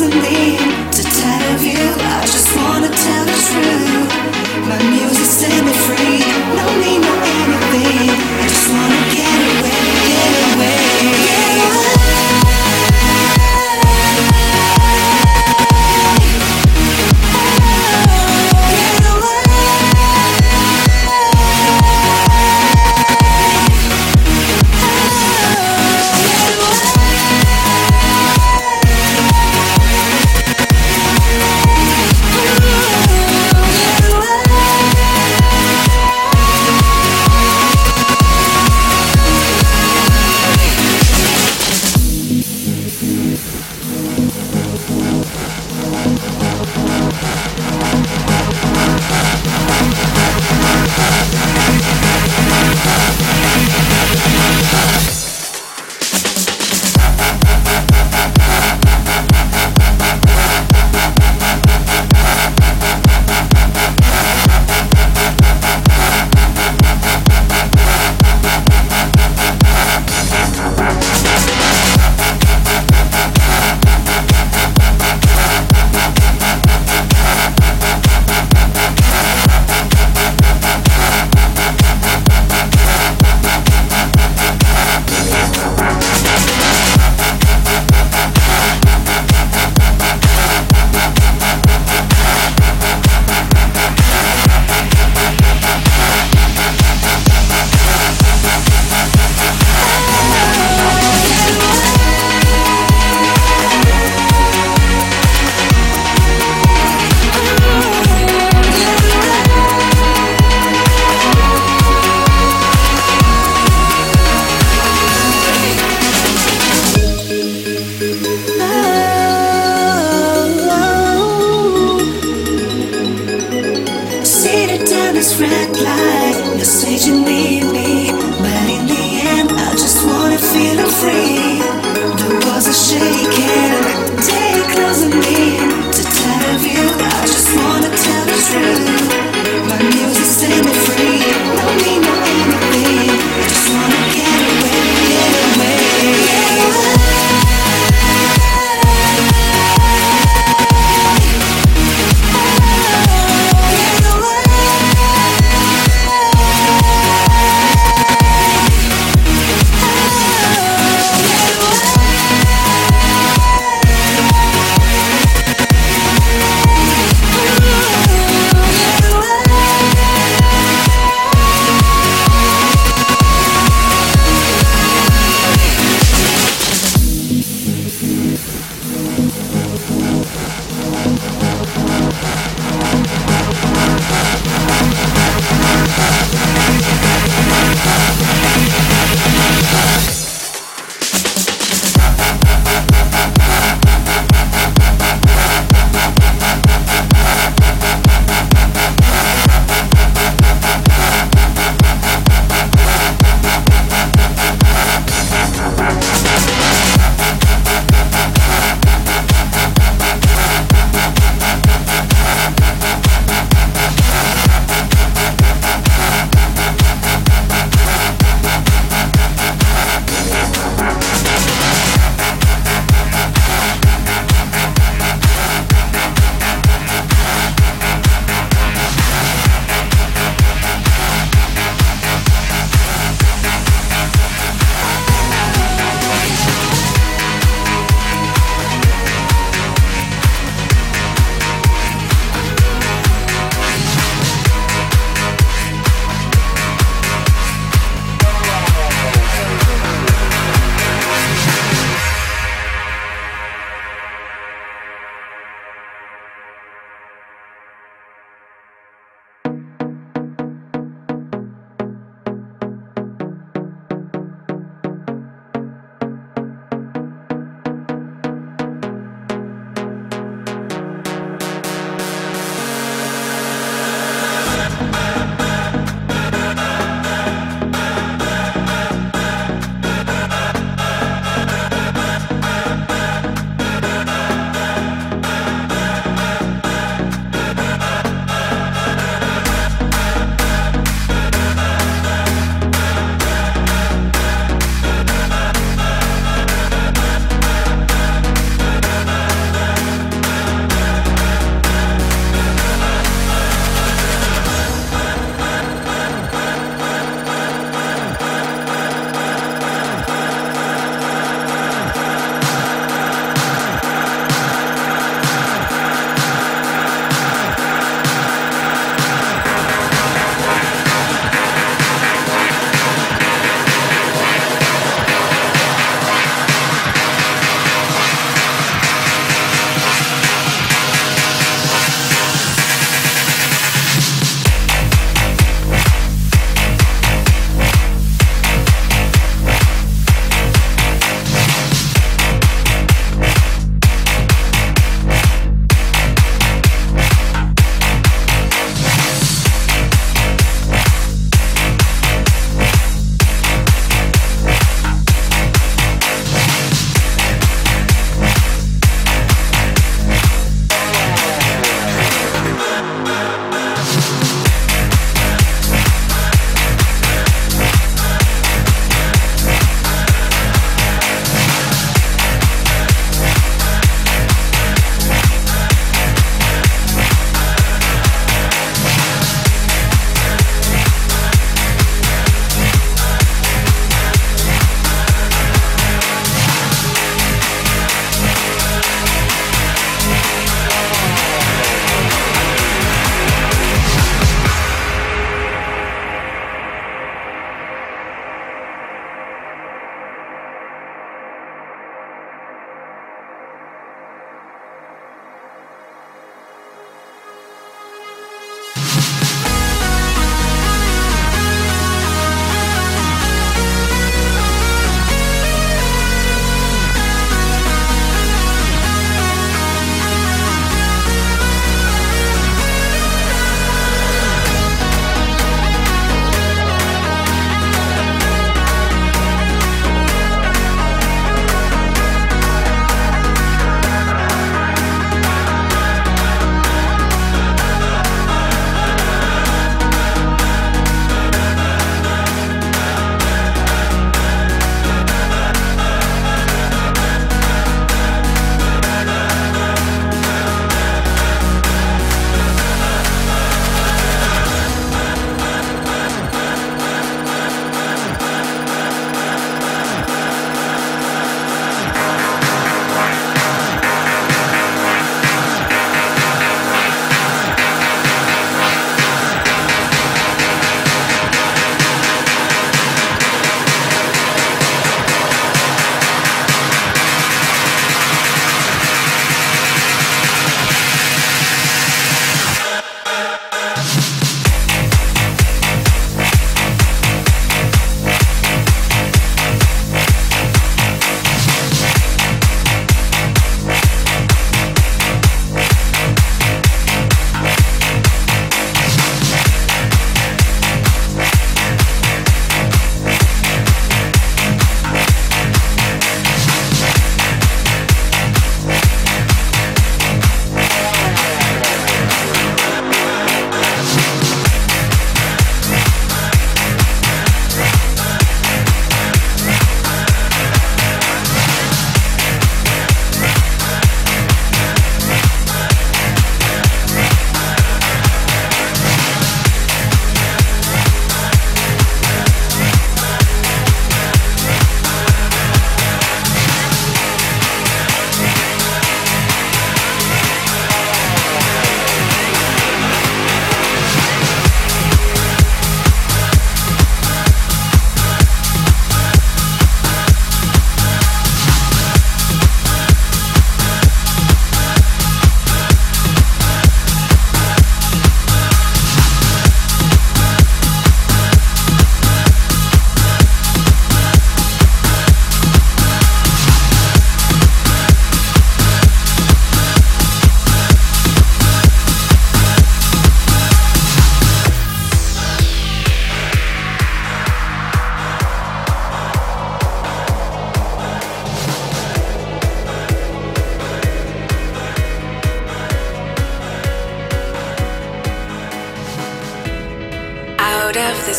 doesn't mean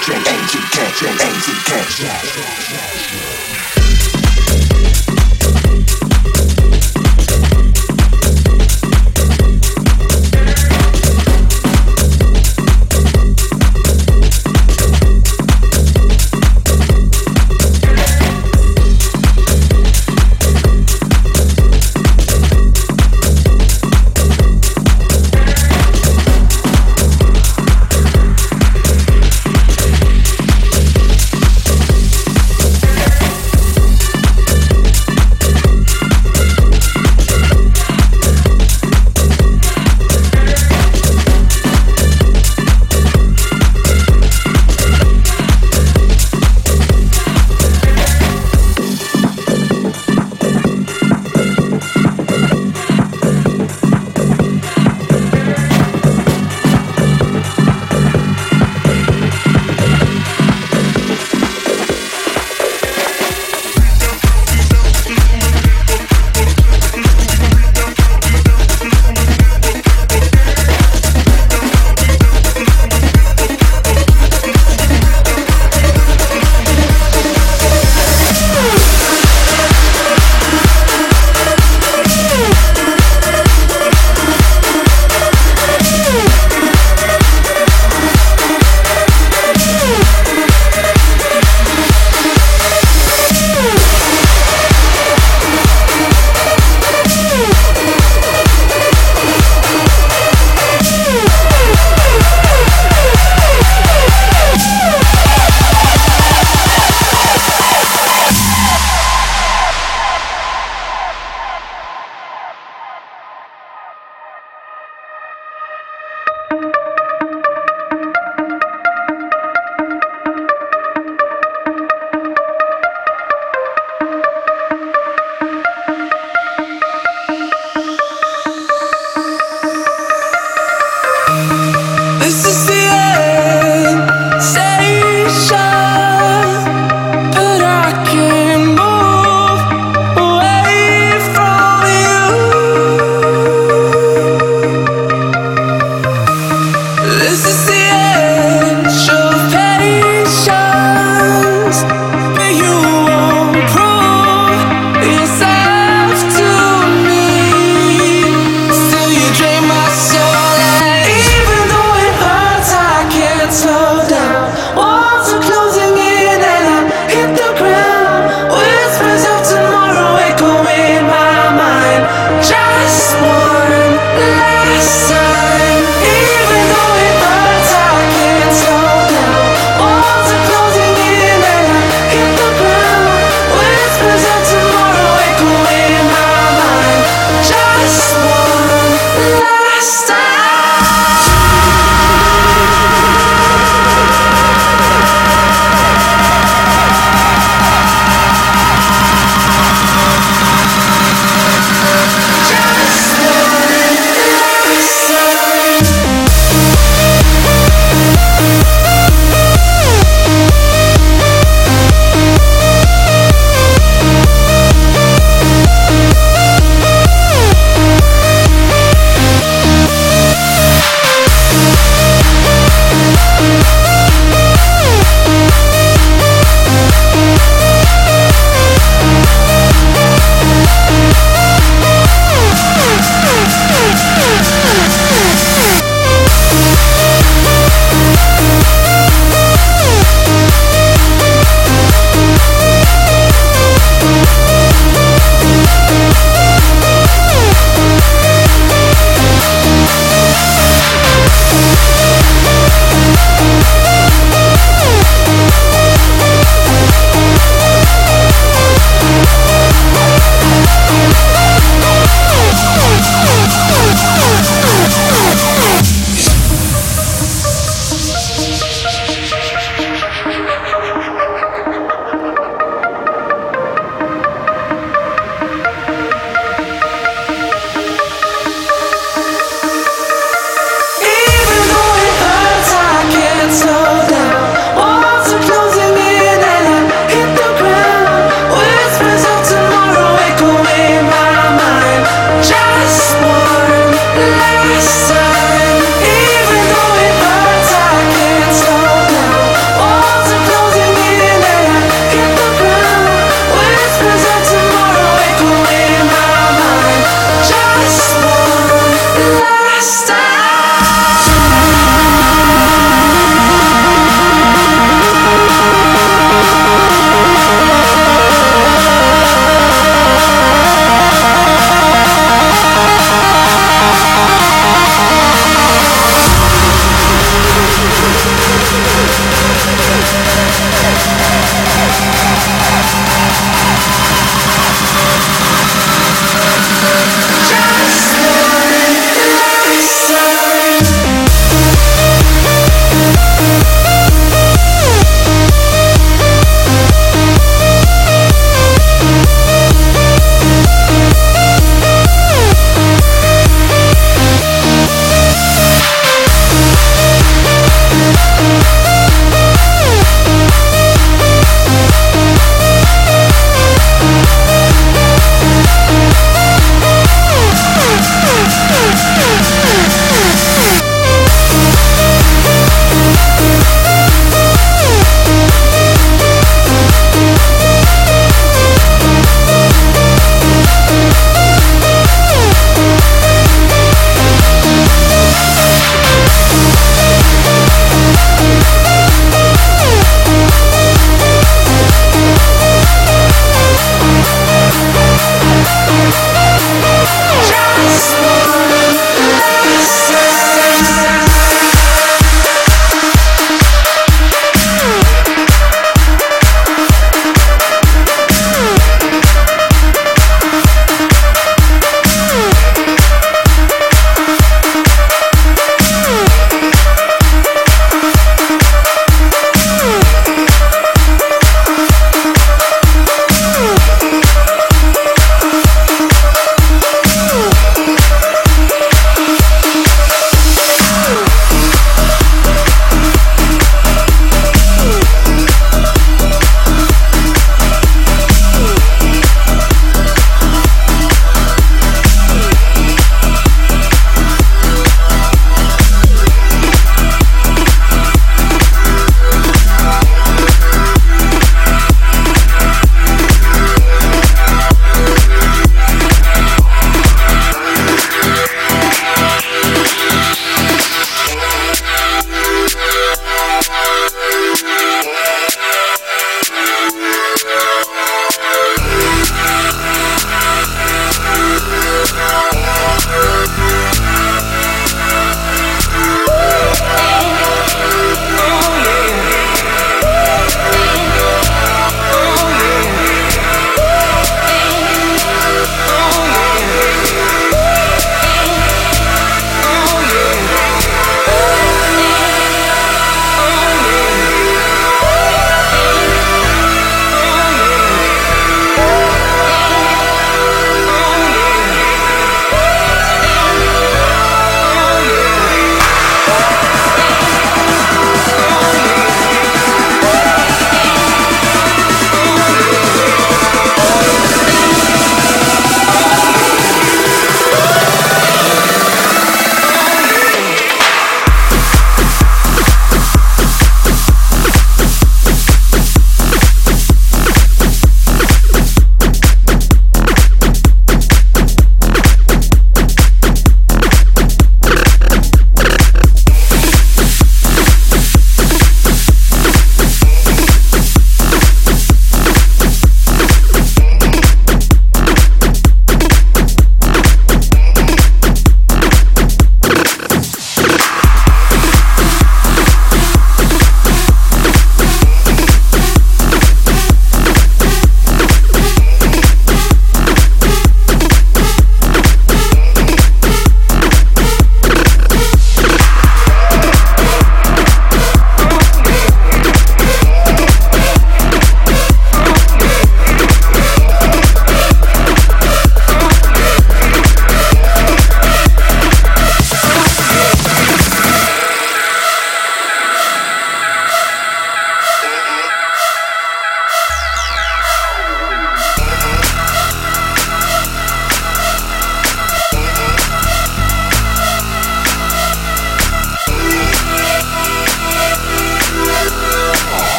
catch, catch, catch, catch, catch, catch, catch, catch, catch, catch, catch, catch, catch, catch,